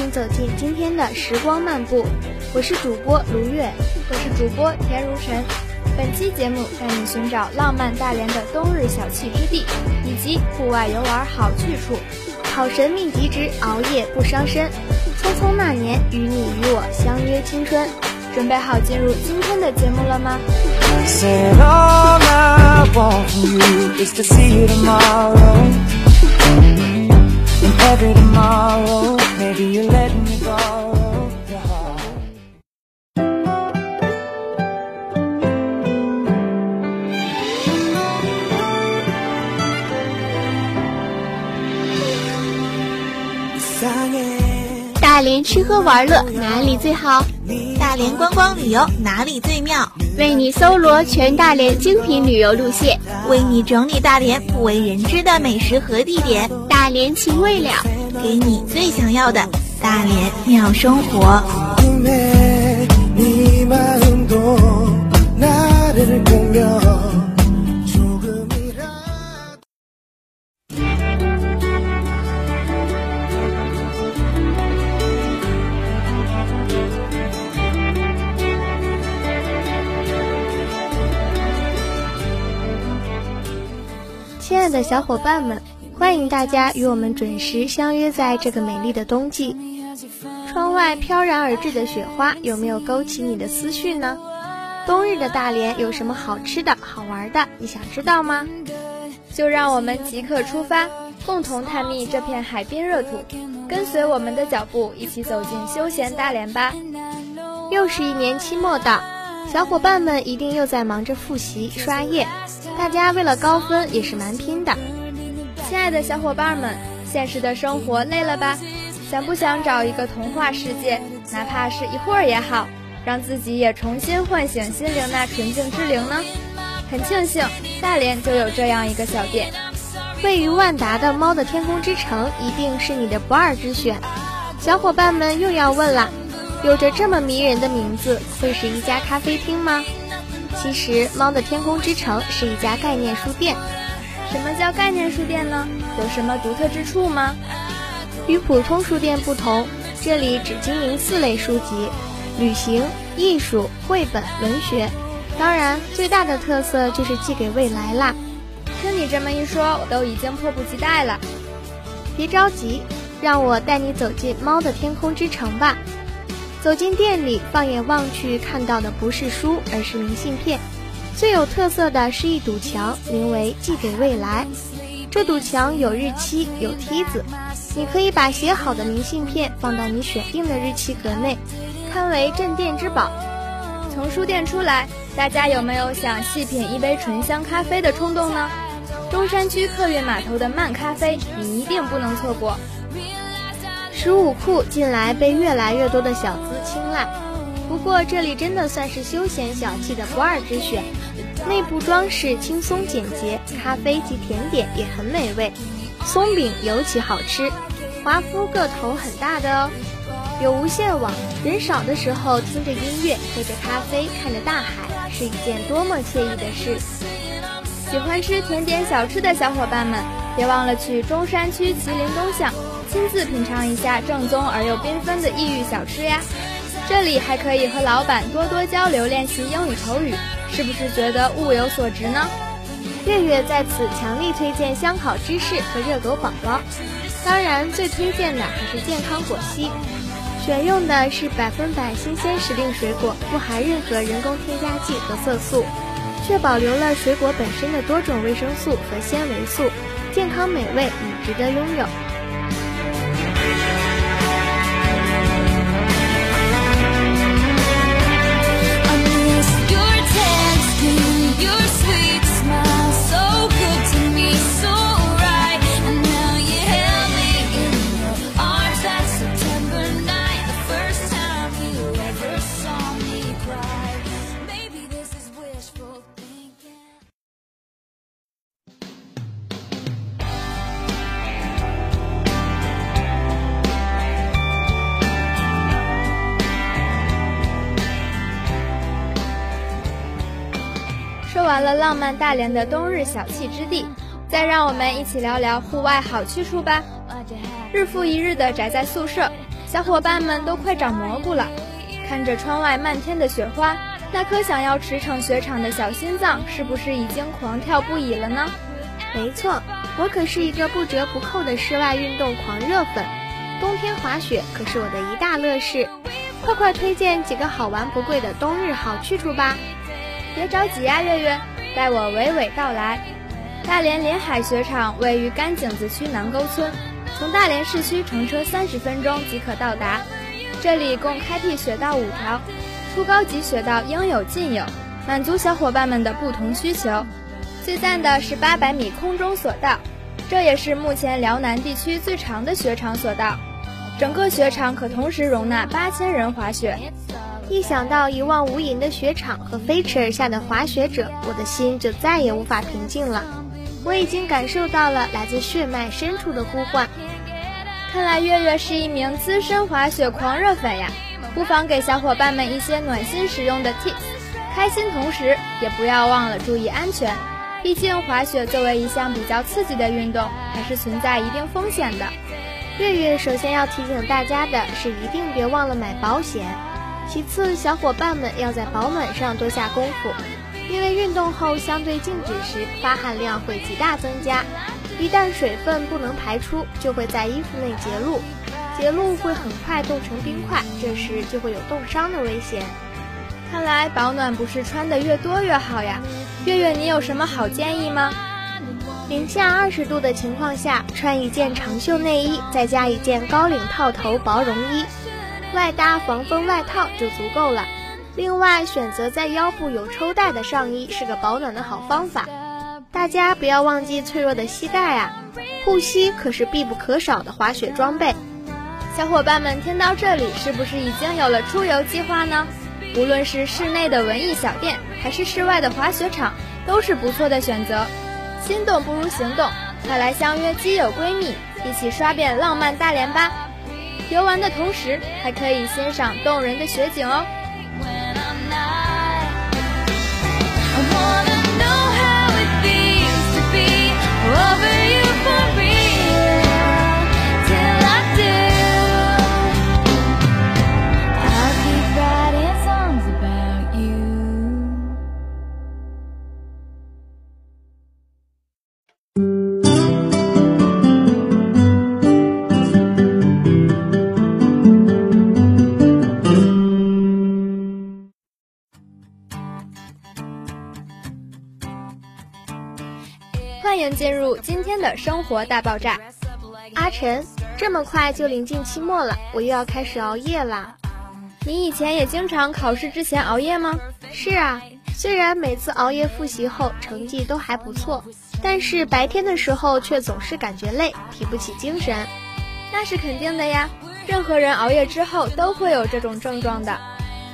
迎走进今天的时光漫步，我是主播卢月，我是主播田如晨。本期节目带你寻找浪漫大连的冬日小憩之地，以及户外游玩好去处。好神秘极致，熬夜不伤身。匆匆那年，与你与我相约青春。准备好进入今天的节目了吗？大连吃喝玩乐哪里最好？大连观光旅游哪里最妙？为你搜罗全大连精品旅游路线，为你整理大连不为人知的美食和地点。连情未了，给你最想要的大连妙生活。亲爱的小伙伴们，欢迎大家与我们准时相约在这个美丽的冬季。窗外飘然而至的雪花，有没有勾起你的思绪呢？冬日的大连有什么好吃的好玩的？你想知道吗？就让我们即刻出发，共同探秘这片海滨热土，跟随我们的脚步，一起走进休闲大连吧。又是一年期末到，小伙伴们一定又在忙着复习刷业。大家为了高分也是蛮拼的，亲爱的小伙伴们，现实的生活累了吧？想不想找一个童话世界，哪怕是一会儿也好，让自己也重新唤醒心灵那纯净之灵呢？很庆幸大连就有这样一个小店，位于万达的猫的天空之城一定是你的不二之选。小伙伴们又要问了，有着这么迷人的名字，会是一家咖啡厅吗？其实，猫的天空之城是一家概念书店。什么叫概念书店呢？有什么独特之处吗？与普通书店不同，这里只经营四类书籍：旅行、艺术、绘本、文学。当然，最大的特色就是寄给未来啦。听你这么一说，我都已经迫不及待了。别着急，让我带你走进猫的天空之城吧。走进店里，放眼望去，看到的不是书，而是明信片。最有特色的是一堵墙，名为“寄给未来”。这堵墙有日期，有梯子，你可以把写好的明信片放到你选定的日期格内，堪为镇店之宝。从书店出来，大家有没有想细品一杯醇香咖啡的冲动呢？中山区客运码头的慢咖啡，你一定不能错过。十五库近来被越来越多的小资青睐，不过这里真的算是休闲小憩的不二之选。内部装饰轻松简洁，咖啡及甜点也很美味，松饼尤其好吃。华夫个头很大的哦，有无线网，人少的时候听着音乐，喝着咖啡，看着大海，是一件多么惬意的事。喜欢吃甜点小吃的小伙伴们，别忘了去中山区麒麟东巷。亲自品尝一下正宗而又缤纷的异域小吃呀！这里还可以和老板多多交流，练习英语口语，是不是觉得物有所值呢？月月在此强力推荐香烤芝士和热狗宝宝，当然最推荐的还是健康果昔，选用的是百分百新鲜时令水果，不含任何人工添加剂和色素，却保留了水果本身的多种维生素和纤维素，健康美味，你值得拥有。完了浪漫大连的冬日小憩之地，再让我们一起聊聊户外好去处吧。日复一日的宅在宿舍，小伙伴们都快长蘑菇了。看着窗外漫天的雪花，那颗想要驰骋雪场的小心脏是不是已经狂跳不已了呢？没错，我可是一个不折不扣的室外运动狂热粉，冬天滑雪可是我的一大乐事。快快推荐几个好玩不贵的冬日好去处吧！别着急呀，月月，待我娓娓道来。大连临海雪场位于甘井子区南沟村，从大连市区乘车三十分钟即可到达。这里共开辟雪道五条，初高级雪道应有尽有，满足小伙伴们的不同需求。最赞的是八百米空中索道，这也是目前辽南地区最长的雪场索道。整个雪场可同时容纳八千人滑雪。一想到一望无垠的雪场和飞驰而下的滑雪者，我的心就再也无法平静了。我已经感受到了来自血脉深处的呼唤。看来月月是一名资深滑雪狂热粉呀，不妨给小伙伴们一些暖心实用的 tips，开心同时也不要忘了注意安全。毕竟滑雪作为一项比较刺激的运动，还是存在一定风险的。月月首先要提醒大家的是，一定别忘了买保险。其次，小伙伴们要在保暖上多下功夫。因为运动后相对静止时，发汗量会极大增加，一旦水分不能排出，就会在衣服内结露，结露会很快冻成冰块，这时就会有冻伤的危险。看来保暖不是穿的越多越好呀，月月你有什么好建议吗？零下二十度的情况下，穿一件长袖内衣，再加一件高领套头薄绒衣，外搭防风外套就足够了。另外，选择在腰部有抽带的上衣是个保暖的好方法。大家不要忘记脆弱的膝盖啊，护膝可是必不可少的滑雪装备。小伙伴们听到这里，是不是已经有了出游计划呢？无论是室内的文艺小店，还是室外的滑雪场，都是不错的选择。心动不如行动，快来相约基友闺蜜，一起刷遍浪漫大连吧！游玩的同时，还可以欣赏动人的雪景哦。天的生活大爆炸。阿晨，这么快就临近期末了，我又要开始熬夜了。你以前也经常考试之前熬夜吗？是啊，虽然每次熬夜复习后成绩都还不错，但是白天的时候却总是感觉累，提不起精神。那是肯定的呀，任何人熬夜之后都会有这种症状的。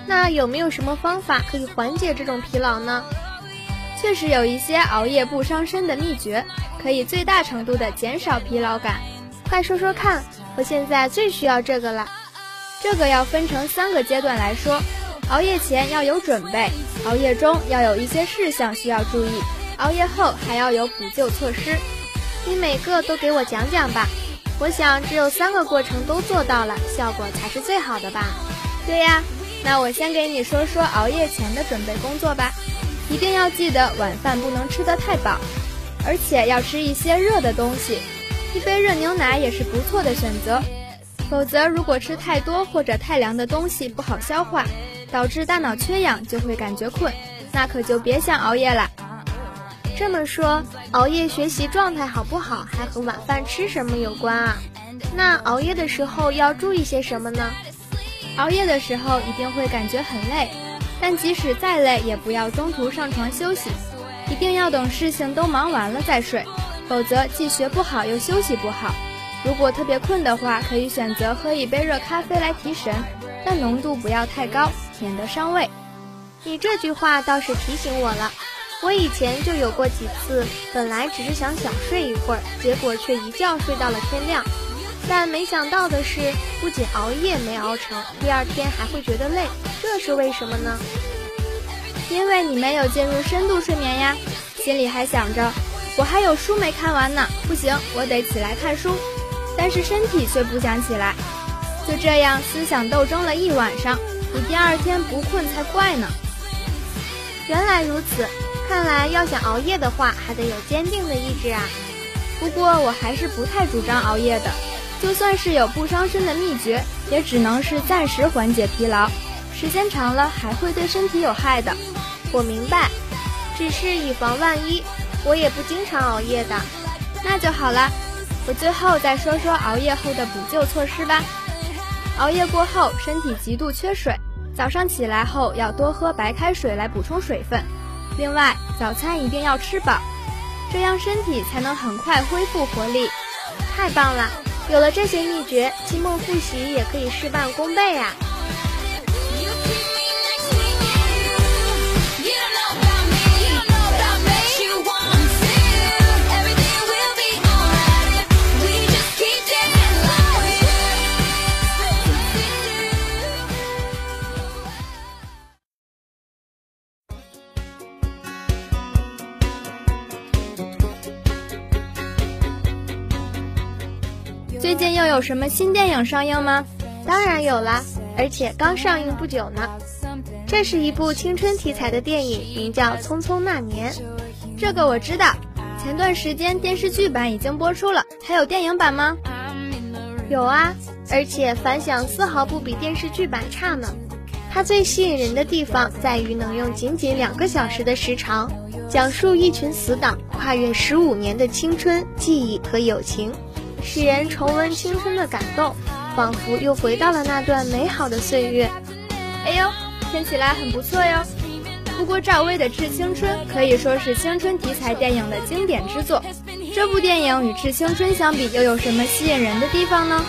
那有没有什么方法可以缓解这种疲劳呢？确实有一些熬夜不伤身的秘诀，可以最大程度的减少疲劳感。快说说看，我现在最需要这个了。这个要分成三个阶段来说：熬夜前要有准备，熬夜中要有一些事项需要注意，熬夜后还要有补救措施。你每个都给我讲讲吧。我想只有三个过程都做到了，效果才是最好的吧？对呀，那我先给你说说熬夜前的准备工作吧。一定要记得晚饭不能吃得太饱，而且要吃一些热的东西，一杯热牛奶也是不错的选择。否则，如果吃太多或者太凉的东西不好消化，导致大脑缺氧就会感觉困，那可就别想熬夜了。这么说，熬夜学习状态好不好还和晚饭吃什么有关啊？那熬夜的时候要注意些什么呢？熬夜的时候一定会感觉很累。但即使再累，也不要中途上床休息，一定要等事情都忙完了再睡，否则既学不好又休息不好。如果特别困的话，可以选择喝一杯热咖啡来提神，但浓度不要太高，免得伤胃。你这句话倒是提醒我了，我以前就有过几次，本来只是想小睡一会儿，结果却一觉睡到了天亮。但没想到的是，不仅熬夜没熬成，第二天还会觉得累，这是为什么呢？因为你没有进入深度睡眠呀，心里还想着我还有书没看完呢，不行，我得起来看书，但是身体却不想起来。就这样思想斗争了一晚上，你第二天不困才怪呢。原来如此，看来要想熬夜的话，还得有坚定的意志啊。不过我还是不太主张熬夜的，就算是有不伤身的秘诀，也只能是暂时缓解疲劳，时间长了还会对身体有害的。我明白，只是以防万一，我也不经常熬夜的。那就好了，我最后再说说熬夜后的补救措施吧。熬夜过后，身体极度缺水。早上起来后要多喝白开水来补充水分，另外早餐一定要吃饱，这样身体才能很快恢复活力。太棒了，有了这些秘诀，期末复习也可以事半功倍啊！最近又有什么新电影上映吗？当然有啦，而且刚上映不久呢。这是一部青春题材的电影，名叫《匆匆那年》。这个我知道，前段时间电视剧版已经播出了，还有电影版吗？有啊，而且反响丝毫不比电视剧版差呢。它最吸引人的地方在于能用仅仅两个小时的时长，讲述一群死党跨越十五年的青春、记忆和友情。使人重温青春的感动，仿佛又回到了那段美好的岁月。哎呦，听起来很不错哟。不过赵薇的《致青春》可以说是青春题材电影的经典之作。这部电影与《致青春》相比，又有什么吸引人的地方呢？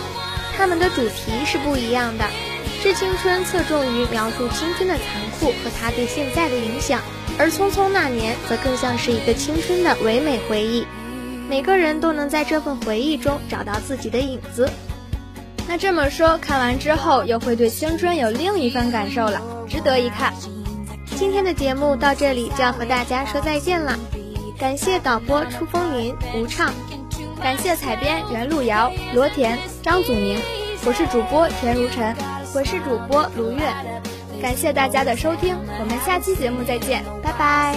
他们的主题是不一样的，《致青春》侧重于描述青春的残酷和它对现在的影响，而《匆匆那年》则更像是一个青春的唯美回忆。每个人都能在这份回忆中找到自己的影子。那这么说，看完之后又会对青春有另一番感受了，值得一看。今天的节目到这里就要和大家说再见了，感谢导播出风云吴畅，感谢采编袁路遥、罗田、张祖明，我是主播田如晨，我是主播卢月，感谢大家的收听，我们下期节目再见，拜拜。